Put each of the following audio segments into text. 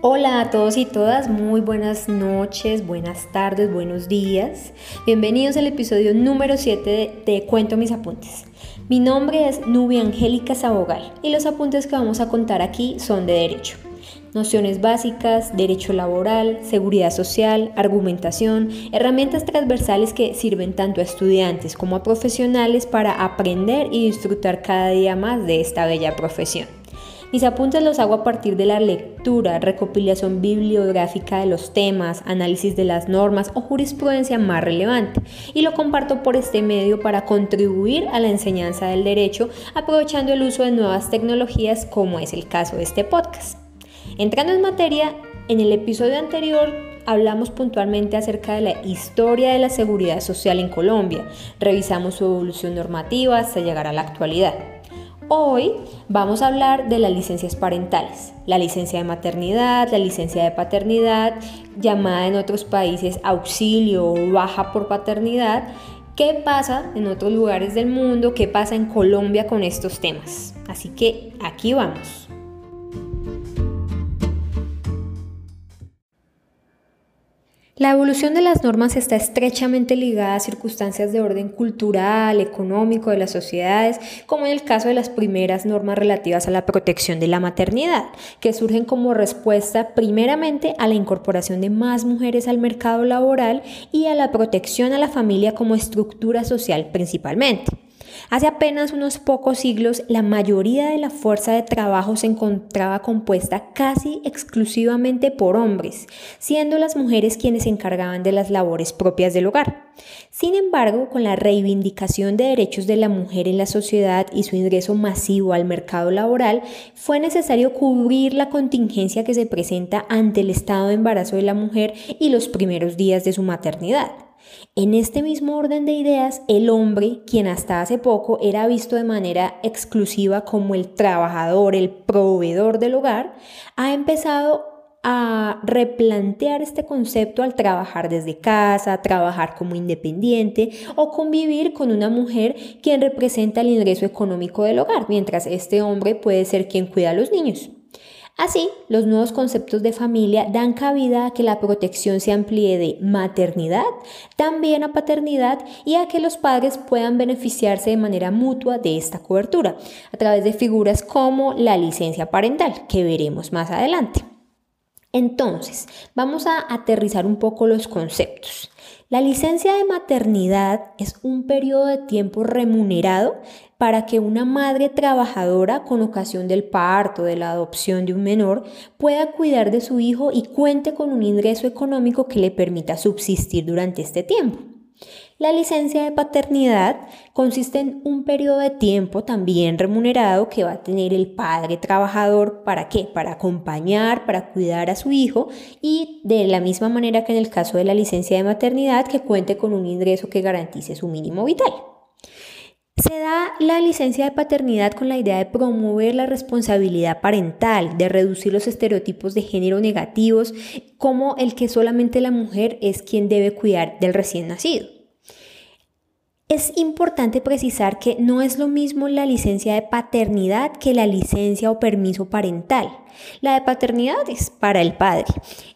Hola a todos y todas, muy buenas noches, buenas tardes, buenos días. Bienvenidos al episodio número 7 de Cuento mis apuntes. Mi nombre es Nubia Angélica Sabogal y los apuntes que vamos a contar aquí son de derecho. Nociones básicas, derecho laboral, seguridad social, argumentación, herramientas transversales que sirven tanto a estudiantes como a profesionales para aprender y disfrutar cada día más de esta bella profesión. Mis apuntes los hago a partir de la lectura, recopilación bibliográfica de los temas, análisis de las normas o jurisprudencia más relevante y lo comparto por este medio para contribuir a la enseñanza del derecho aprovechando el uso de nuevas tecnologías como es el caso de este podcast. Entrando en materia, en el episodio anterior hablamos puntualmente acerca de la historia de la seguridad social en Colombia, revisamos su evolución normativa hasta llegar a la actualidad. Hoy vamos a hablar de las licencias parentales, la licencia de maternidad, la licencia de paternidad, llamada en otros países auxilio o baja por paternidad. ¿Qué pasa en otros lugares del mundo? ¿Qué pasa en Colombia con estos temas? Así que aquí vamos. La evolución de las normas está estrechamente ligada a circunstancias de orden cultural, económico de las sociedades, como en el caso de las primeras normas relativas a la protección de la maternidad, que surgen como respuesta primeramente a la incorporación de más mujeres al mercado laboral y a la protección a la familia como estructura social principalmente. Hace apenas unos pocos siglos, la mayoría de la fuerza de trabajo se encontraba compuesta casi exclusivamente por hombres, siendo las mujeres quienes se encargaban de las labores propias del hogar. Sin embargo, con la reivindicación de derechos de la mujer en la sociedad y su ingreso masivo al mercado laboral, fue necesario cubrir la contingencia que se presenta ante el estado de embarazo de la mujer y los primeros días de su maternidad. En este mismo orden de ideas, el hombre, quien hasta hace poco era visto de manera exclusiva como el trabajador, el proveedor del hogar, ha empezado a replantear este concepto al trabajar desde casa, trabajar como independiente o convivir con una mujer quien representa el ingreso económico del hogar, mientras este hombre puede ser quien cuida a los niños. Así, los nuevos conceptos de familia dan cabida a que la protección se amplíe de maternidad, también a paternidad y a que los padres puedan beneficiarse de manera mutua de esta cobertura, a través de figuras como la licencia parental, que veremos más adelante. Entonces, vamos a aterrizar un poco los conceptos. La licencia de maternidad es un periodo de tiempo remunerado para que una madre trabajadora con ocasión del parto, de la adopción de un menor, pueda cuidar de su hijo y cuente con un ingreso económico que le permita subsistir durante este tiempo. La licencia de paternidad consiste en un periodo de tiempo también remunerado que va a tener el padre trabajador para qué? Para acompañar, para cuidar a su hijo y de la misma manera que en el caso de la licencia de maternidad que cuente con un ingreso que garantice su mínimo vital. Se da la licencia de paternidad con la idea de promover la responsabilidad parental, de reducir los estereotipos de género negativos, como el que solamente la mujer es quien debe cuidar del recién nacido. Es importante precisar que no es lo mismo la licencia de paternidad que la licencia o permiso parental. La de paternidad es para el padre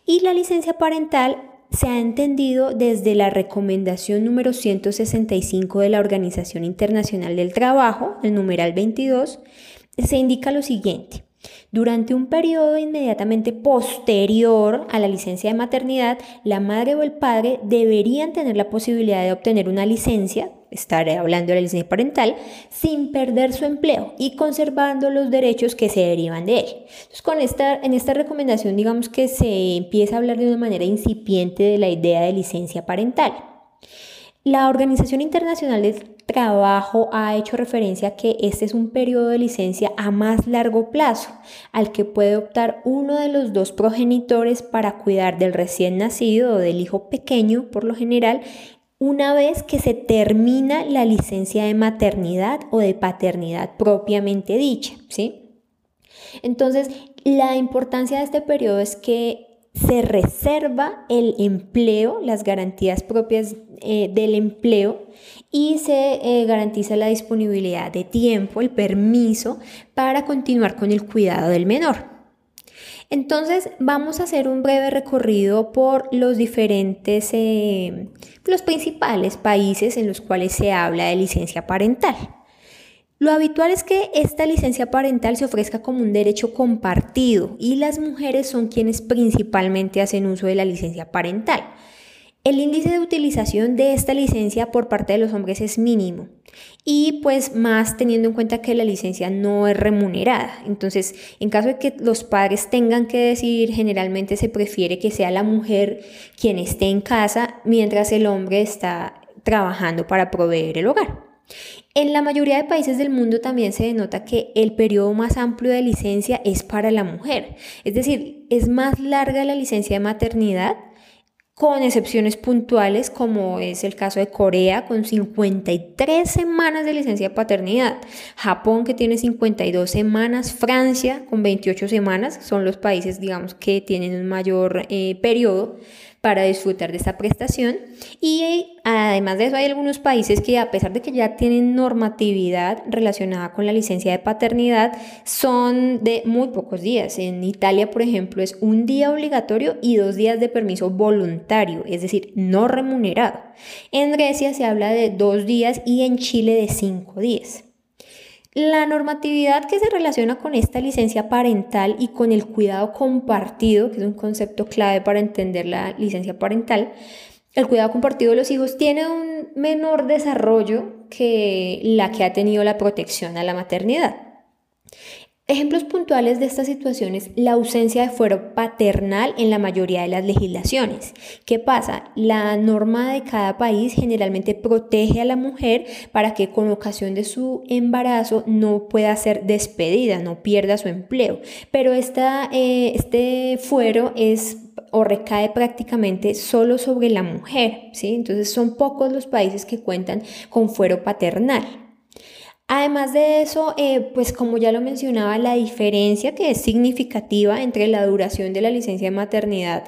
y la licencia parental se ha entendido desde la recomendación número 165 de la Organización Internacional del Trabajo, el numeral 22, se indica lo siguiente. Durante un periodo inmediatamente posterior a la licencia de maternidad, la madre o el padre deberían tener la posibilidad de obtener una licencia, estaré hablando de la licencia parental, sin perder su empleo y conservando los derechos que se derivan de él. Entonces, con esta, en esta recomendación, digamos que se empieza a hablar de una manera incipiente de la idea de licencia parental. La Organización Internacional del Trabajo ha hecho referencia a que este es un periodo de licencia a más largo plazo, al que puede optar uno de los dos progenitores para cuidar del recién nacido o del hijo pequeño, por lo general, una vez que se termina la licencia de maternidad o de paternidad propiamente dicha, ¿sí? Entonces, la importancia de este periodo es que se reserva el empleo, las garantías propias eh, del empleo y se eh, garantiza la disponibilidad de tiempo, el permiso para continuar con el cuidado del menor. Entonces vamos a hacer un breve recorrido por los diferentes, eh, los principales países en los cuales se habla de licencia parental. Lo habitual es que esta licencia parental se ofrezca como un derecho compartido y las mujeres son quienes principalmente hacen uso de la licencia parental. El índice de utilización de esta licencia por parte de los hombres es mínimo y pues más teniendo en cuenta que la licencia no es remunerada. Entonces, en caso de que los padres tengan que decidir, generalmente se prefiere que sea la mujer quien esté en casa mientras el hombre está trabajando para proveer el hogar. En la mayoría de países del mundo también se denota que el periodo más amplio de licencia es para la mujer. Es decir, es más larga la licencia de maternidad con excepciones puntuales como es el caso de Corea con 53 semanas de licencia de paternidad, Japón que tiene 52 semanas, Francia con 28 semanas, son los países digamos que tienen un mayor eh, periodo, para disfrutar de esta prestación. Y además de eso hay algunos países que a pesar de que ya tienen normatividad relacionada con la licencia de paternidad, son de muy pocos días. En Italia, por ejemplo, es un día obligatorio y dos días de permiso voluntario, es decir, no remunerado. En Grecia se habla de dos días y en Chile de cinco días. La normatividad que se relaciona con esta licencia parental y con el cuidado compartido, que es un concepto clave para entender la licencia parental, el cuidado compartido de los hijos tiene un menor desarrollo que la que ha tenido la protección a la maternidad. Ejemplos puntuales de esta situación es la ausencia de fuero paternal en la mayoría de las legislaciones. ¿Qué pasa? La norma de cada país generalmente protege a la mujer para que con ocasión de su embarazo no pueda ser despedida, no pierda su empleo. Pero esta, eh, este fuero es o recae prácticamente solo sobre la mujer, ¿sí? Entonces son pocos los países que cuentan con fuero paternal. Además de eso, eh, pues como ya lo mencionaba, la diferencia que es significativa entre la duración de la licencia de maternidad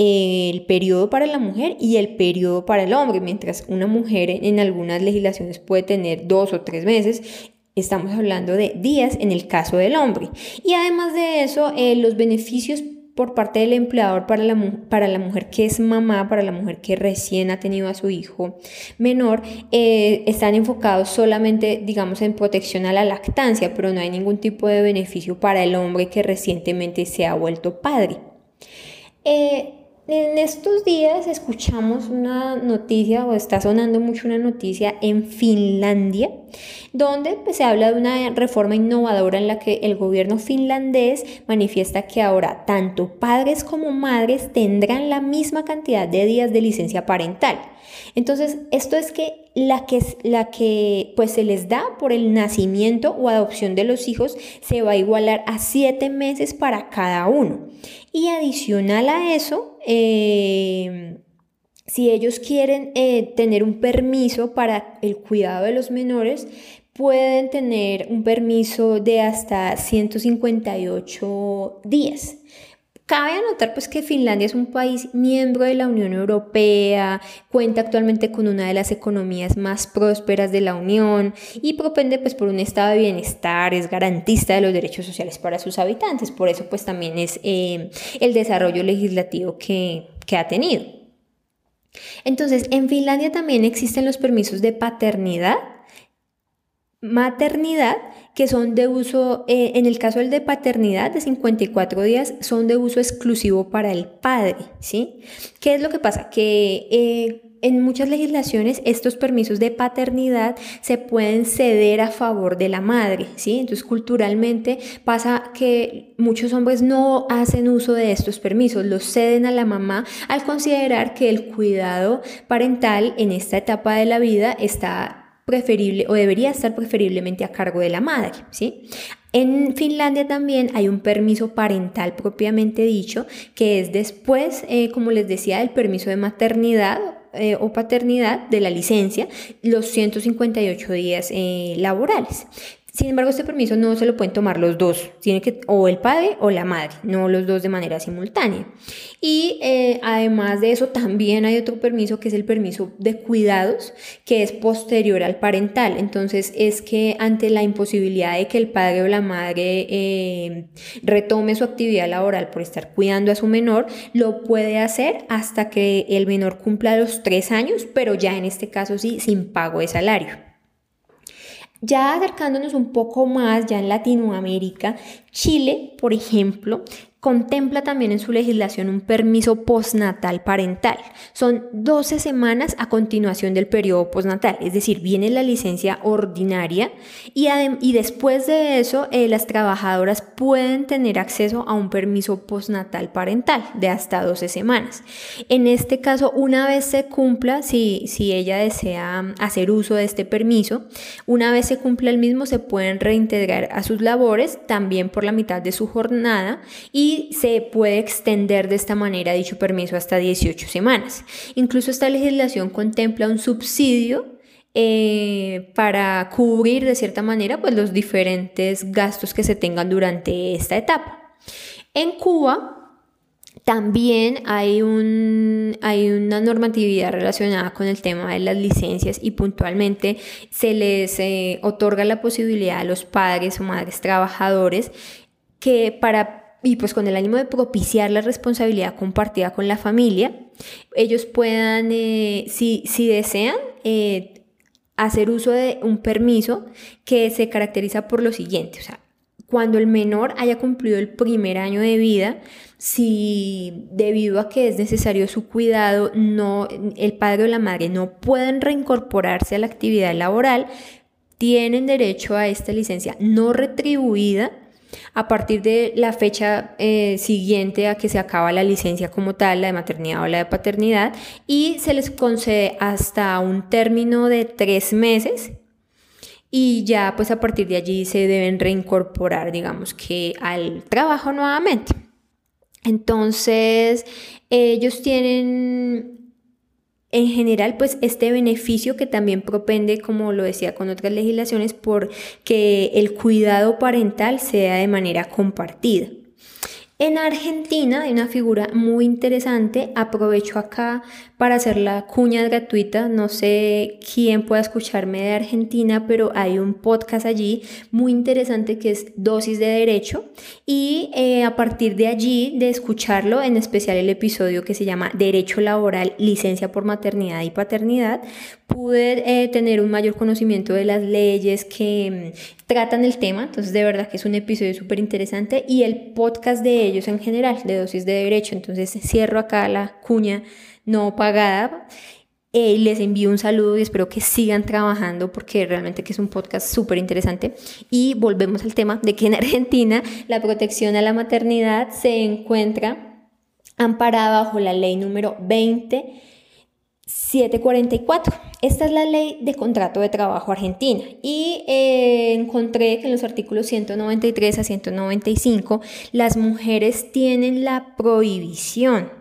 el periodo para la mujer y el periodo para el hombre. Mientras una mujer en algunas legislaciones puede tener dos o tres meses, estamos hablando de días en el caso del hombre. Y además de eso, eh, los beneficios por parte del empleador para la, para la mujer que es mamá, para la mujer que recién ha tenido a su hijo menor, eh, están enfocados solamente, digamos, en protección a la lactancia, pero no hay ningún tipo de beneficio para el hombre que recientemente se ha vuelto padre. Eh, en estos días escuchamos una noticia, o está sonando mucho una noticia en Finlandia, donde pues, se habla de una reforma innovadora en la que el gobierno finlandés manifiesta que ahora tanto padres como madres tendrán la misma cantidad de días de licencia parental. Entonces, esto es que la que, la que pues, se les da por el nacimiento o adopción de los hijos se va a igualar a siete meses para cada uno. Y adicional a eso, eh, si ellos quieren eh, tener un permiso para el cuidado de los menores, pueden tener un permiso de hasta 158 días. Cabe anotar pues que Finlandia es un país miembro de la Unión Europea, cuenta actualmente con una de las economías más prósperas de la Unión y propende pues por un estado de bienestar, es garantista de los derechos sociales para sus habitantes, por eso pues también es eh, el desarrollo legislativo que, que ha tenido. Entonces, en Finlandia también existen los permisos de paternidad, maternidad que son de uso, eh, en el caso del de paternidad de 54 días, son de uso exclusivo para el padre, ¿sí? ¿Qué es lo que pasa? Que eh, en muchas legislaciones estos permisos de paternidad se pueden ceder a favor de la madre, ¿sí? Entonces culturalmente pasa que muchos hombres no hacen uso de estos permisos, los ceden a la mamá al considerar que el cuidado parental en esta etapa de la vida está preferible o debería estar preferiblemente a cargo de la madre, ¿sí? En Finlandia también hay un permiso parental propiamente dicho, que es después, eh, como les decía, del permiso de maternidad eh, o paternidad de la licencia, los 158 días eh, laborales. Sin embargo, este permiso no se lo pueden tomar los dos, tiene que o el padre o la madre, no los dos de manera simultánea. Y eh, además de eso, también hay otro permiso que es el permiso de cuidados, que es posterior al parental. Entonces, es que ante la imposibilidad de que el padre o la madre eh, retome su actividad laboral por estar cuidando a su menor, lo puede hacer hasta que el menor cumpla los tres años, pero ya en este caso sí, sin pago de salario. Ya acercándonos un poco más, ya en Latinoamérica, Chile, por ejemplo, contempla también en su legislación un permiso postnatal parental. Son 12 semanas a continuación del periodo postnatal, es decir, viene la licencia ordinaria y, y después de eso eh, las trabajadoras pueden tener acceso a un permiso postnatal parental de hasta 12 semanas. En este caso, una vez se cumpla, si, si ella desea hacer uso de este permiso, una vez se cumpla el mismo, se pueden reintegrar a sus labores también por la mitad de su jornada y se puede extender de esta manera dicho permiso hasta 18 semanas. Incluso esta legislación contempla un subsidio eh, para cubrir de cierta manera pues, los diferentes gastos que se tengan durante esta etapa. En Cuba también hay, un, hay una normatividad relacionada con el tema de las licencias y puntualmente se les eh, otorga la posibilidad a los padres o madres trabajadores que para y pues con el ánimo de propiciar la responsabilidad compartida con la familia, ellos puedan, eh, si, desean, eh, hacer uso de un permiso que se caracteriza por lo siguiente, o sea, cuando el menor haya cumplido el primer año de vida, si debido a que es necesario su cuidado, no, el padre o la madre no pueden reincorporarse a la actividad laboral, tienen derecho a esta licencia no retribuida a partir de la fecha eh, siguiente a que se acaba la licencia como tal, la de maternidad o la de paternidad, y se les concede hasta un término de tres meses y ya pues a partir de allí se deben reincorporar, digamos que al trabajo nuevamente. Entonces, ellos tienen en general, pues este beneficio que también propende, como lo decía con otras legislaciones, por que el cuidado parental sea de manera compartida. En Argentina hay una figura muy interesante, aprovecho acá para hacer la cuña gratuita, no sé quién pueda escucharme de Argentina, pero hay un podcast allí muy interesante que es Dosis de Derecho y eh, a partir de allí, de escucharlo, en especial el episodio que se llama Derecho Laboral, Licencia por Maternidad y Paternidad, pude eh, tener un mayor conocimiento de las leyes que mm, tratan el tema, entonces de verdad que es un episodio súper interesante y el podcast de ellos en general, de dosis de derecho, entonces cierro acá la cuña no pagada. Eh, les envío un saludo y espero que sigan trabajando porque realmente que es un podcast súper interesante. Y volvemos al tema de que en Argentina la protección a la maternidad se encuentra amparada bajo la ley número 20 744. Esta es la ley de contrato de trabajo argentina y eh, encontré que en los artículos 193 a 195 las mujeres tienen la prohibición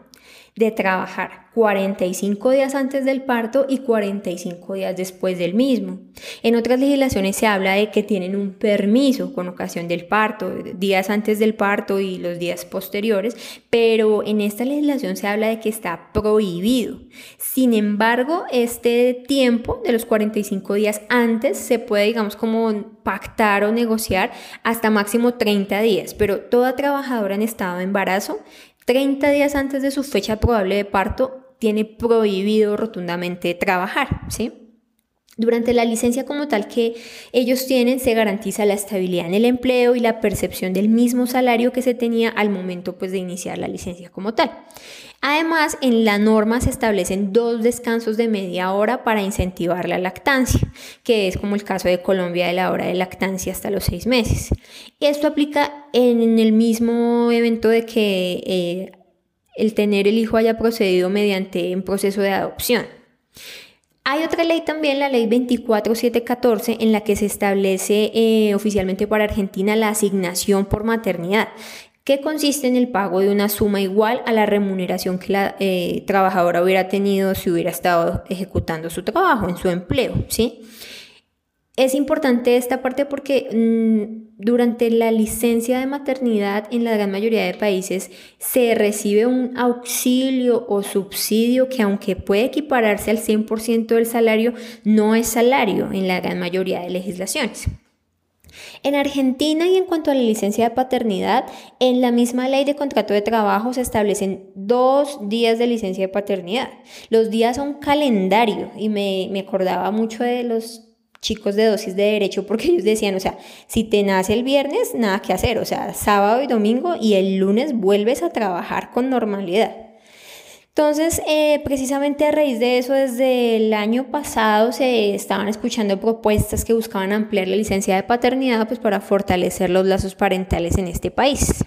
de trabajar 45 días antes del parto y 45 días después del mismo. En otras legislaciones se habla de que tienen un permiso con ocasión del parto, días antes del parto y los días posteriores, pero en esta legislación se habla de que está prohibido. Sin embargo, este tiempo de los 45 días antes se puede, digamos, como pactar o negociar hasta máximo 30 días, pero toda trabajadora en estado de embarazo 30 días antes de su fecha probable de parto tiene prohibido rotundamente trabajar, ¿sí? Durante la licencia como tal que ellos tienen se garantiza la estabilidad en el empleo y la percepción del mismo salario que se tenía al momento pues, de iniciar la licencia como tal. Además, en la norma se establecen dos descansos de media hora para incentivar la lactancia, que es como el caso de Colombia de la hora de lactancia hasta los seis meses. Esto aplica en el mismo evento de que eh, el tener el hijo haya procedido mediante un proceso de adopción. Hay otra ley también, la ley 24714, en la que se establece eh, oficialmente para Argentina la asignación por maternidad, que consiste en el pago de una suma igual a la remuneración que la eh, trabajadora hubiera tenido si hubiera estado ejecutando su trabajo en su empleo, ¿sí? es importante esta parte porque mm, durante la licencia de maternidad en la gran mayoría de países se recibe un auxilio o subsidio que aunque puede equipararse al 100% del salario, no es salario en la gran mayoría de legislaciones. En Argentina y en cuanto a la licencia de paternidad, en la misma ley de contrato de trabajo se establecen dos días de licencia de paternidad. Los días son calendario y me, me acordaba mucho de los chicos de dosis de derecho porque ellos decían, o sea, si te nace el viernes, nada que hacer, o sea, sábado y domingo y el lunes vuelves a trabajar con normalidad. Entonces, eh, precisamente a raíz de eso, desde el año pasado se estaban escuchando propuestas que buscaban ampliar la licencia de paternidad pues, para fortalecer los lazos parentales en este país.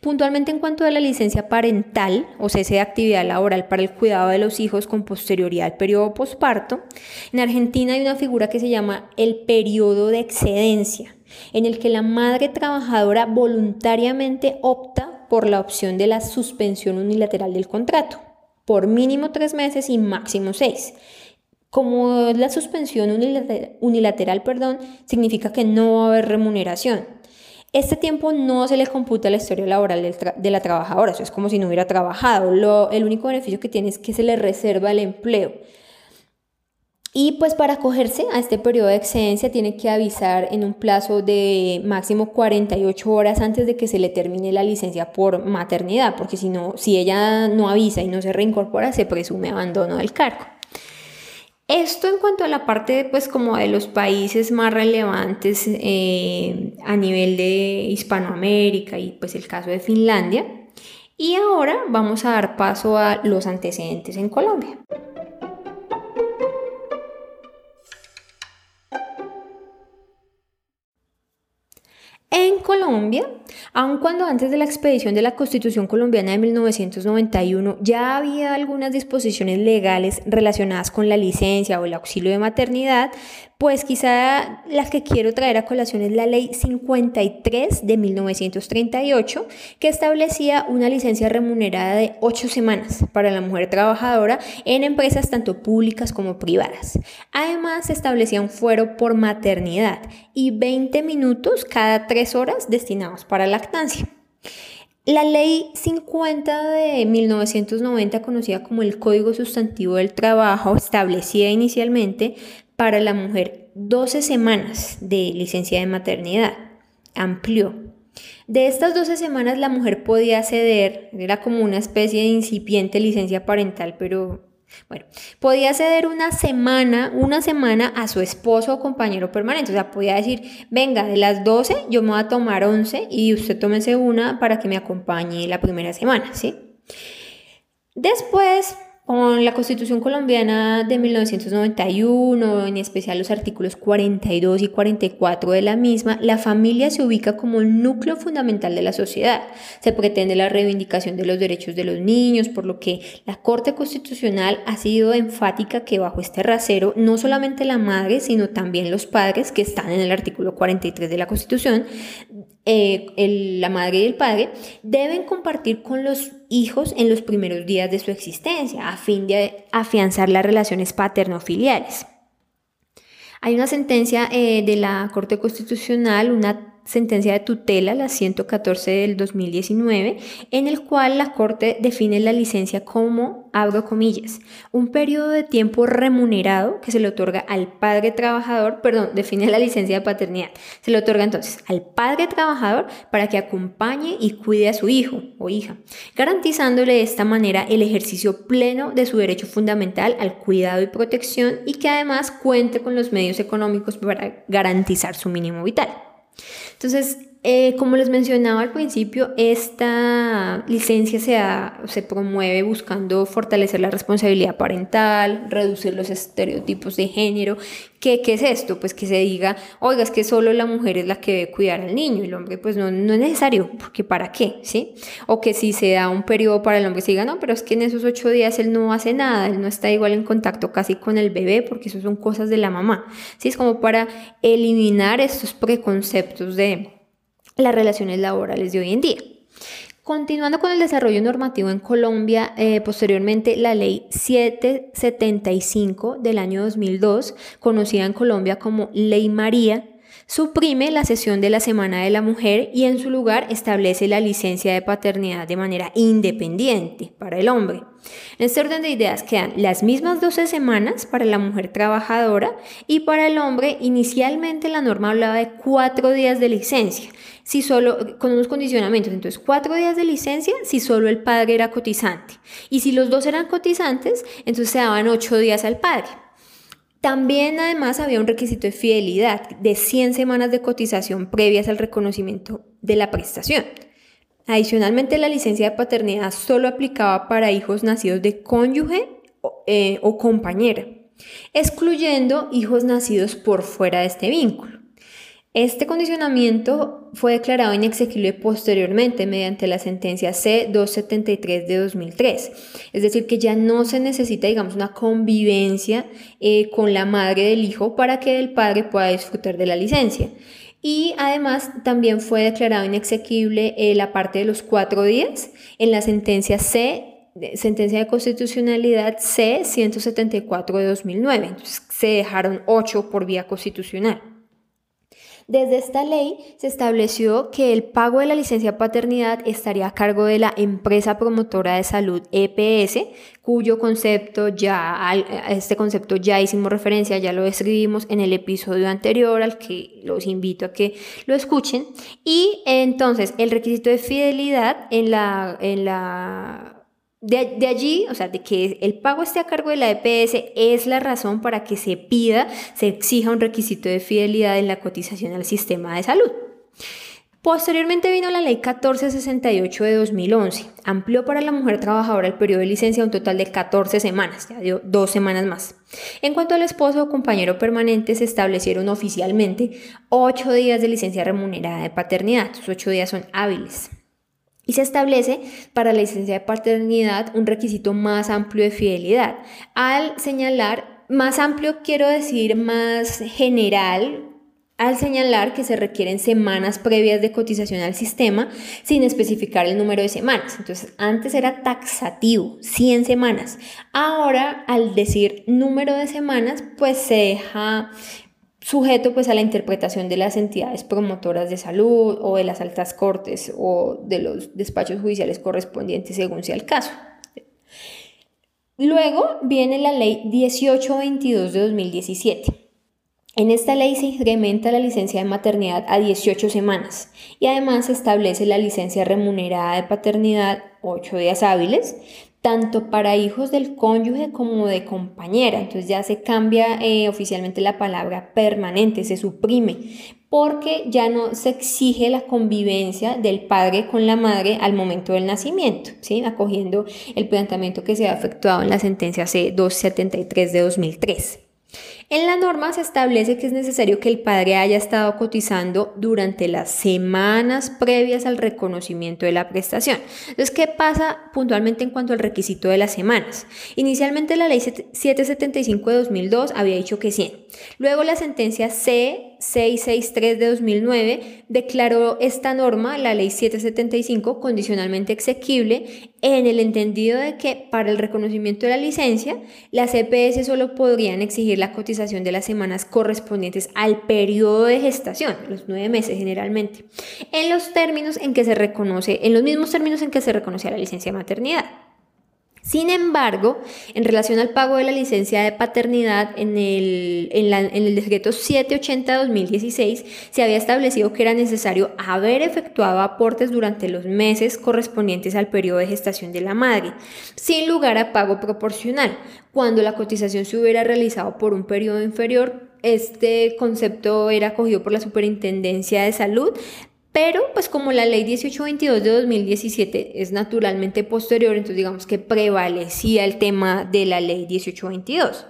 Puntualmente en cuanto a la licencia parental o cese de actividad laboral para el cuidado de los hijos con posterioridad al periodo posparto, en Argentina hay una figura que se llama el periodo de excedencia, en el que la madre trabajadora voluntariamente opta por la opción de la suspensión unilateral del contrato, por mínimo tres meses y máximo seis. Como la suspensión unilateral, perdón, significa que no va a haber remuneración, este tiempo no se le computa a la historia laboral de la trabajadora, eso es como si no hubiera trabajado. el único beneficio que tiene es que se le reserva el empleo. Y pues para acogerse a este periodo de excedencia tiene que avisar en un plazo de máximo 48 horas antes de que se le termine la licencia por maternidad, porque si no, si ella no avisa y no se reincorpora, se presume abandono del cargo. Esto en cuanto a la parte pues como de los países más relevantes eh, a nivel de Hispanoamérica y pues el caso de Finlandia. Y ahora vamos a dar paso a los antecedentes en Colombia. En Colombia, aun cuando antes de la expedición de la Constitución colombiana de 1991 ya había algunas disposiciones legales relacionadas con la licencia o el auxilio de maternidad, pues quizá la que quiero traer a colación es la ley 53 de 1938, que establecía una licencia remunerada de 8 semanas para la mujer trabajadora en empresas tanto públicas como privadas. Además, se establecía un fuero por maternidad y 20 minutos cada 3 horas destinados para lactancia. La ley 50 de 1990, conocida como el Código Sustantivo del Trabajo, establecía inicialmente para la mujer 12 semanas de licencia de maternidad. Amplió. De estas 12 semanas la mujer podía ceder, era como una especie de incipiente licencia parental, pero bueno, podía ceder una semana, una semana a su esposo o compañero permanente. O sea, podía decir, venga, de las 12 yo me voy a tomar 11 y usted tómese una para que me acompañe la primera semana, ¿sí? Después con la Constitución colombiana de 1991, en especial los artículos 42 y 44 de la misma, la familia se ubica como el núcleo fundamental de la sociedad. Se pretende la reivindicación de los derechos de los niños, por lo que la Corte Constitucional ha sido enfática que bajo este rasero no solamente la madre, sino también los padres que están en el artículo 43 de la Constitución, eh, la madre y el padre, deben compartir con los hijos en los primeros días de su existencia, a fin de afianzar las relaciones paterno-filiales. Hay una sentencia eh, de la Corte Constitucional, una sentencia de tutela, la 114 del 2019, en el cual la Corte define la licencia como, abro comillas, un periodo de tiempo remunerado que se le otorga al padre trabajador, perdón, define la licencia de paternidad, se le otorga entonces al padre trabajador para que acompañe y cuide a su hijo o hija, garantizándole de esta manera el ejercicio pleno de su derecho fundamental al cuidado y protección y que además cuente con los medios económicos para garantizar su mínimo vital. Entonces, eh, como les mencionaba al principio, esta licencia se, se promueve buscando fortalecer la responsabilidad parental, reducir los estereotipos de género. ¿Qué, ¿Qué, es esto? Pues que se diga, oiga, es que solo la mujer es la que debe cuidar al niño y el hombre pues no, no es necesario, porque ¿para qué? ¿Sí? O que si se da un periodo para el hombre se diga, no, pero es que en esos ocho días él no hace nada, él no está igual en contacto casi con el bebé, porque eso son cosas de la mamá. ¿Sí? Es como para eliminar estos preconceptos de las relaciones laborales de hoy en día. Continuando con el desarrollo normativo en Colombia, eh, posteriormente la ley 775 del año 2002, conocida en Colombia como Ley María, suprime la sesión de la Semana de la Mujer y en su lugar establece la licencia de paternidad de manera independiente para el hombre. En este orden de ideas quedan las mismas 12 semanas para la mujer trabajadora y para el hombre inicialmente la norma hablaba de cuatro días de licencia, si solo, con unos condicionamientos, entonces cuatro días de licencia si solo el padre era cotizante y si los dos eran cotizantes, entonces se daban ocho días al padre. También además había un requisito de fidelidad de 100 semanas de cotización previas al reconocimiento de la prestación. Adicionalmente, la licencia de paternidad solo aplicaba para hijos nacidos de cónyuge o, eh, o compañera, excluyendo hijos nacidos por fuera de este vínculo. Este condicionamiento fue declarado inexequible posteriormente mediante la sentencia C-273 de 2003. Es decir, que ya no se necesita, digamos, una convivencia eh, con la madre del hijo para que el padre pueda disfrutar de la licencia. Y además también fue declarado inexequible eh, la parte de los cuatro días en la sentencia C sentencia de constitucionalidad C-174 de 2009. Entonces se dejaron ocho por vía constitucional. Desde esta ley se estableció que el pago de la licencia paternidad estaría a cargo de la empresa promotora de salud EPS, cuyo concepto ya, este concepto ya hicimos referencia, ya lo escribimos en el episodio anterior al que los invito a que lo escuchen. Y entonces el requisito de fidelidad en la, en la de, allí, o sea, de que el pago esté a cargo de la EPS es la razón para que se pida, se exija un requisito de fidelidad en la cotización al sistema de salud. Posteriormente vino la ley 1468 de 2011. Amplió para la mujer trabajadora el periodo de licencia un total de 14 semanas, ya dio dos semanas más. En cuanto al esposo o compañero permanente, se establecieron oficialmente 8 días de licencia remunerada de paternidad. Esos 8 días son hábiles. Y se establece para la licencia de paternidad un requisito más amplio de fidelidad. Al señalar, más amplio quiero decir más general, al señalar que se requieren semanas previas de cotización al sistema sin especificar el número de semanas. Entonces, antes era taxativo, 100 semanas. Ahora, al decir número de semanas, pues se deja sujeto pues a la interpretación de las entidades promotoras de salud o de las altas cortes o de los despachos judiciales correspondientes según sea el caso. Luego viene la ley 1822 de 2017. En esta ley se incrementa la licencia de maternidad a 18 semanas y además se establece la licencia remunerada de paternidad 8 días hábiles, tanto para hijos del cónyuge como de compañera. Entonces ya se cambia eh, oficialmente la palabra permanente, se suprime, porque ya no se exige la convivencia del padre con la madre al momento del nacimiento, ¿sí? acogiendo el planteamiento que se ha efectuado en la sentencia C273 de 2003. En la norma se establece que es necesario que el padre haya estado cotizando durante las semanas previas al reconocimiento de la prestación. Entonces, ¿qué pasa puntualmente en cuanto al requisito de las semanas? Inicialmente la ley 775 de 2002 había dicho que 100. Luego la sentencia C 663 de 2009 declaró esta norma, la ley 775, condicionalmente exequible en el entendido de que para el reconocimiento de la licencia, las EPS solo podrían exigir la cotización de las semanas correspondientes al periodo de gestación, los nueve meses generalmente, en los términos en que se reconoce, en los mismos términos en que se reconoce la licencia de maternidad. Sin embargo, en relación al pago de la licencia de paternidad, en el, en, el decreto 780-2016 se había establecido que era necesario haber efectuado aportes durante los meses correspondientes al periodo de gestación de la madre, sin lugar a pago proporcional. Cuando la cotización se hubiera realizado por un periodo inferior, este concepto era acogido por la Superintendencia de Salud, pero pues como la ley 1822 de 2017 es naturalmente posterior, entonces digamos que prevalecía el tema de la ley 1822.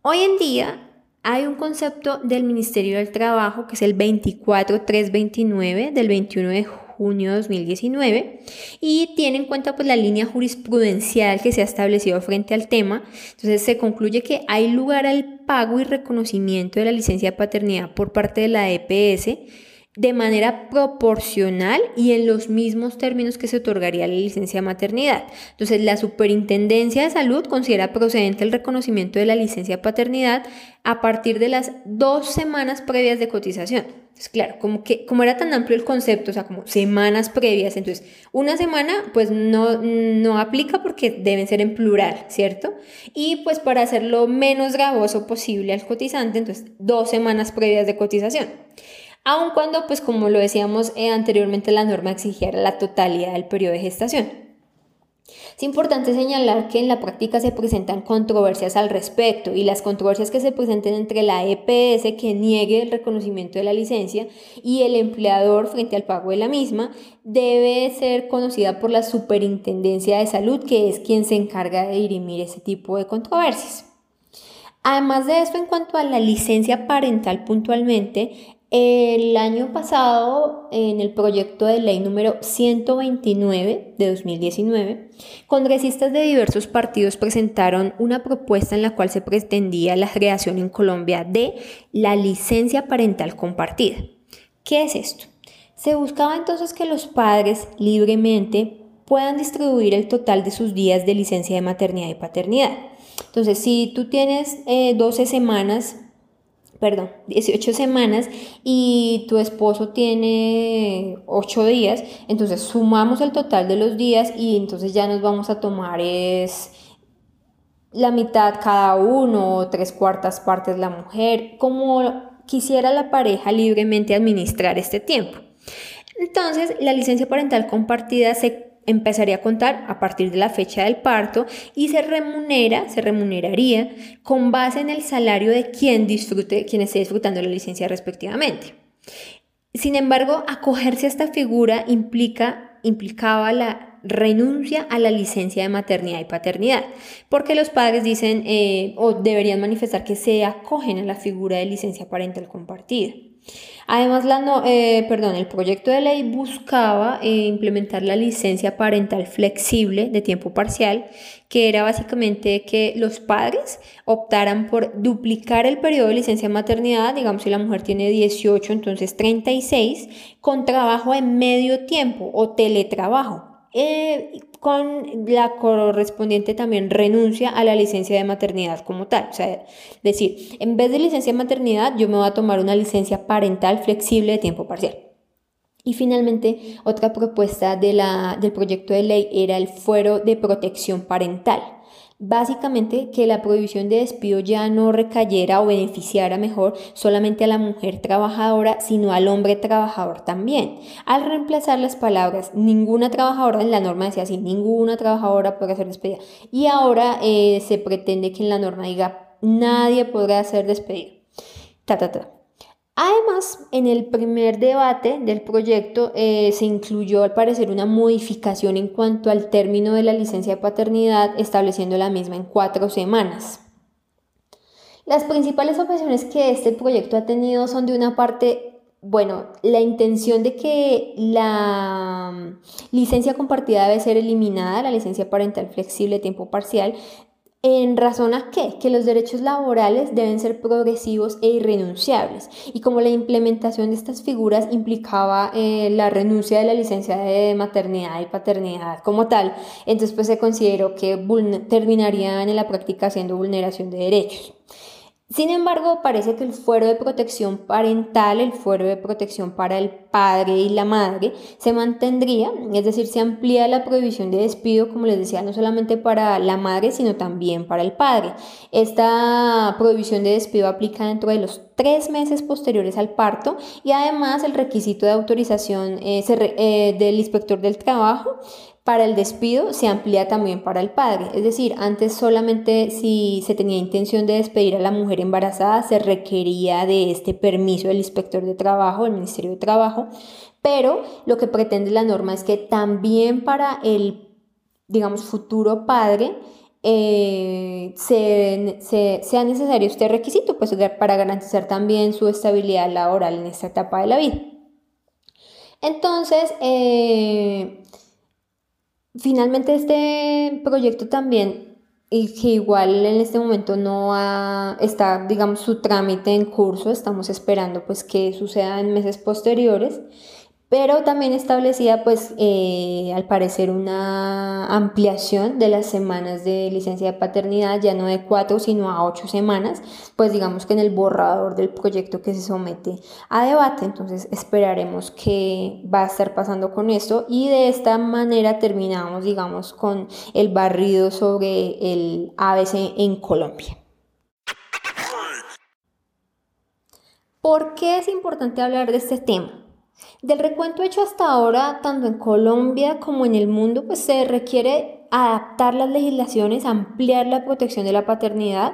Hoy en día hay un concepto del Ministerio del Trabajo que es el 24329 del 21 de junio de 2019 y tiene en cuenta pues la línea jurisprudencial que se ha establecido frente al tema. Entonces se concluye que hay lugar al pago y reconocimiento de la licencia de paternidad por parte de la EPS de manera proporcional y en los mismos términos que se otorgaría la licencia maternidad. Entonces, la Superintendencia de Salud considera procedente el reconocimiento de la licencia paternidad a partir de las dos semanas previas de cotización. Entonces, claro, como, que, como era tan amplio el concepto, o sea, como semanas previas, entonces una semana pues no, no aplica porque deben ser en plural, ¿cierto? Y pues para hacerlo menos gravoso posible al cotizante, entonces dos semanas previas de cotización aun cuando, pues como lo decíamos eh, anteriormente, la norma exigiera la totalidad del periodo de gestación. Es importante señalar que en la práctica se presentan controversias al respecto y las controversias que se presenten entre la EPS que niegue el reconocimiento de la licencia y el empleador frente al pago de la misma debe ser conocida por la Superintendencia de Salud que es quien se encarga de dirimir ese tipo de controversias. Además de esto, en cuanto a la licencia parental puntualmente, el año pasado, en el proyecto de ley número 129 de 2019, congresistas de diversos partidos presentaron una propuesta en la cual se pretendía la creación en Colombia de la licencia parental compartida. ¿Qué es esto? Se buscaba entonces que los padres libremente puedan distribuir el total de sus días de licencia de maternidad y paternidad. Entonces, si tú tienes 12 eh, semanas perdón, 18 semanas y tu esposo tiene 8 días, entonces sumamos el total de los días y entonces ya nos vamos a tomar es la mitad cada uno tres cuartas partes la mujer, como quisiera la pareja libremente administrar este tiempo. Entonces, la licencia parental compartida se empezaría a contar a partir de la fecha del parto y se remunera, se remuneraría con base en el salario de quien disfrute, quien esté disfrutando la licencia respectivamente. Sin embargo, acogerse a esta figura implica, implicaba la renuncia a la licencia de maternidad y paternidad, porque los padres dicen eh, o deberían manifestar que se acogen a la figura de licencia parental compartida. Además, la eh, perdón, el proyecto de ley buscaba eh, implementar la licencia parental flexible de tiempo parcial, que era básicamente que los padres optaran por duplicar el periodo de licencia de maternidad, digamos si la mujer tiene 18, entonces 36, con trabajo en medio tiempo o teletrabajo. Eh, con la correspondiente también renuncia a la licencia de maternidad como tal. O sea, decir, en vez de licencia de maternidad, yo me voy a tomar una licencia parental flexible de tiempo parcial. Y finalmente, otra propuesta de del proyecto de ley era el fuero de protección parental. Básicamente que la prohibición de despido ya no recayera o beneficiara mejor solamente a la mujer trabajadora, sino al hombre trabajador también. Al reemplazar las palabras ninguna trabajadora, en la norma decía así, ninguna trabajadora puede ser despedida. Y ahora eh, se pretende que en la norma diga nadie podrá ser despedido. Ta, ta, ta. Además, en el primer debate del proyecto eh, se incluyó al parecer una modificación en cuanto al término de la licencia de paternidad, estableciendo la misma en cuatro semanas. Las principales objeciones que este proyecto ha tenido son de una parte, bueno, la intención de que la mm, licencia compartida debe ser eliminada, la licencia parental flexible tiempo parcial, ¿En razón a qué? Que los derechos laborales deben ser progresivos e irrenunciables. Y como la implementación de estas figuras implicaba eh, la renuncia de la licencia de maternidad y paternidad como tal, entonces pues se consideró que terminarían en la práctica siendo vulneración de derechos. Sin embargo, parece que el fuero de protección parental, el fuero de protección para el padre y la madre, se mantendría, es decir, se amplía la prohibición de despido, como les decía, no solamente para la madre, sino también para el padre. Esta prohibición de despido aplica dentro de los tres meses posteriores al parto y además el requisito de autorización eh, eh, del inspector del trabajo para el despido se amplía también para el padre. Es decir, antes solamente si se tenía intención de despedir a la mujer embarazada se requería de este permiso del inspector de trabajo, del Ministerio de Trabajo, pero lo que pretende la norma es que también para el, digamos, futuro padre, eh, sea necesario este requisito pues, para garantizar también su estabilidad laboral en esta etapa de la vida. Entonces, eh, Finalmente este proyecto también y que igual en este momento no está, digamos, su trámite en curso, estamos esperando pues que suceda en meses posteriores pero también establecía pues eh, al parecer una ampliación de las semanas de licencia de paternidad, ya no de cuatro sino a ocho semanas, pues digamos que en el borrador del proyecto que se somete a debate, entonces esperaremos qué va a estar pasando con esto y de esta manera terminamos digamos con el barrido sobre el ABC en Colombia. ¿Por qué es importante hablar de este tema? Del recuento hecho hasta ahora, tanto en Colombia como en el mundo, pues se requiere adaptar las legislaciones, ampliar la protección de la paternidad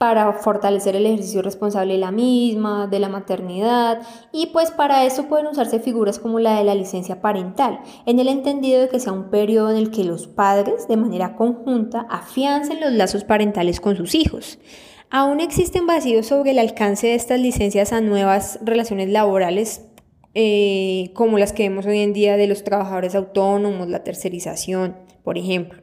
para fortalecer el ejercicio responsable de la misma, de la maternidad, y pues para eso pueden usarse figuras como la de la licencia parental, en el entendido de que sea un periodo en el que los padres, de manera conjunta, afiancen los lazos parentales con sus hijos. Aún existen vacíos sobre el alcance de estas licencias a nuevas relaciones laborales eh, como las que vemos hoy en día de los trabajadores autónomos, la tercerización, por ejemplo.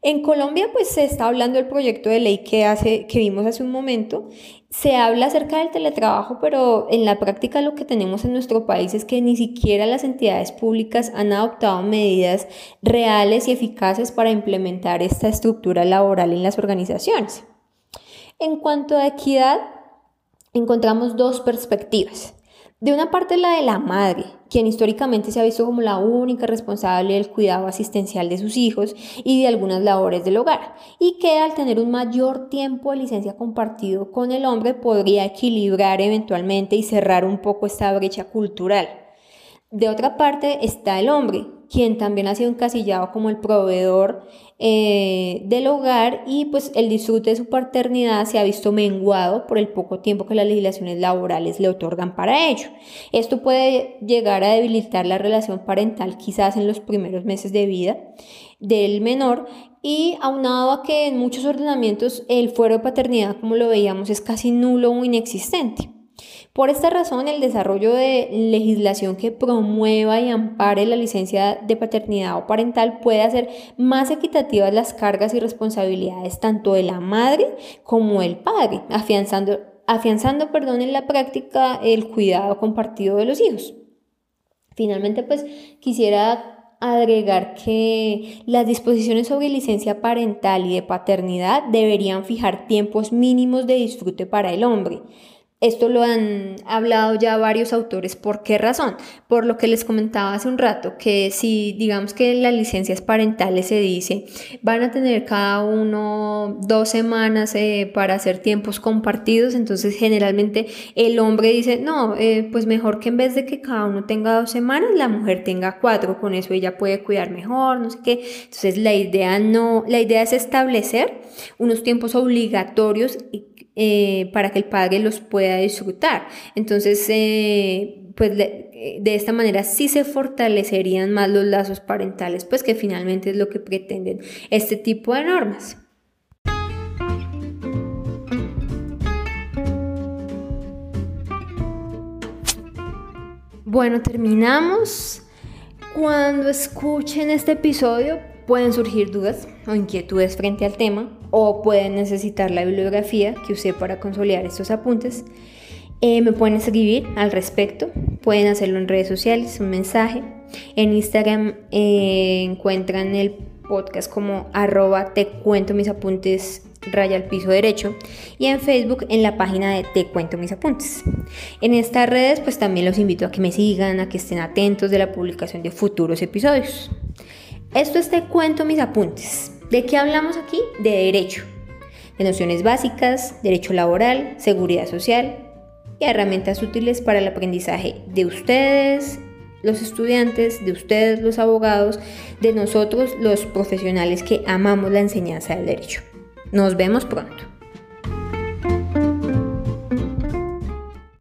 En Colombia, pues se está hablando del proyecto de ley que, hace, que vimos hace un momento. Se habla acerca del teletrabajo, pero en la práctica lo que tenemos en nuestro país es que ni siquiera las entidades públicas han adoptado medidas reales y eficaces para implementar esta estructura laboral en las organizaciones. En cuanto a equidad, encontramos dos perspectivas. De una parte la de la madre, quien históricamente se ha visto como la única responsable del cuidado asistencial de sus hijos y de algunas labores del hogar, y que al tener un mayor tiempo de licencia compartido con el hombre podría equilibrar eventualmente y cerrar un poco esta brecha cultural. De otra parte está el hombre, quien también ha sido encasillado como el proveedor eh, del hogar y pues el disfrute de su paternidad se ha visto menguado por el poco tiempo que las legislaciones laborales le otorgan para ello. Esto puede llegar a debilitar la relación parental quizás en los primeros meses de vida del menor y aunado a que en muchos ordenamientos el fuero de paternidad, como lo veíamos, es casi nulo o inexistente. Por esta razón, el desarrollo de legislación que promueva y ampare la licencia de paternidad o parental puede hacer más equitativas las cargas y responsabilidades tanto de la madre como del padre, afianzando, afianzando perdón, en la práctica el cuidado compartido de los hijos. Finalmente, pues quisiera agregar que las disposiciones sobre licencia parental y de paternidad deberían fijar tiempos mínimos de disfrute para el hombre esto lo han hablado ya varios autores. ¿Por qué razón? Por lo que les comentaba hace un rato, que si digamos que las licencias parentales se dice, van a tener cada uno dos semanas eh, para hacer tiempos compartidos, entonces generalmente el hombre dice, no, eh, pues mejor que en vez de que cada uno tenga dos semanas, la mujer tenga cuatro, con eso ella puede cuidar mejor, no sé qué. Entonces la idea no, la idea es establecer unos tiempos obligatorios eh, para que el padre los pueda disfrutar. Entonces, eh, pues de, esta manera sí se fortalecerían más los lazos parentales, pues que finalmente es lo que pretenden este tipo de normas. Bueno, terminamos. Cuando escuchen este episodio pueden surgir dudas o inquietudes frente al tema o pueden necesitar la bibliografía que usé para consolidar estos apuntes. Eh, me pueden escribir al respecto, pueden hacerlo en redes sociales, un mensaje. En Instagram eh, encuentran el podcast como arroba te cuento mis apuntes raya al piso derecho y en Facebook en la página de Te Cuento Mis Apuntes. En estas redes pues también los invito a que me sigan, a que estén atentos de la publicación de futuros episodios. Esto es Te Cuento Mis Apuntes. ¿De qué hablamos aquí? De derecho, de nociones básicas, derecho laboral, seguridad social y herramientas útiles para el aprendizaje de ustedes, los estudiantes, de ustedes, los abogados, de nosotros, los profesionales que amamos la enseñanza del derecho. Nos vemos pronto.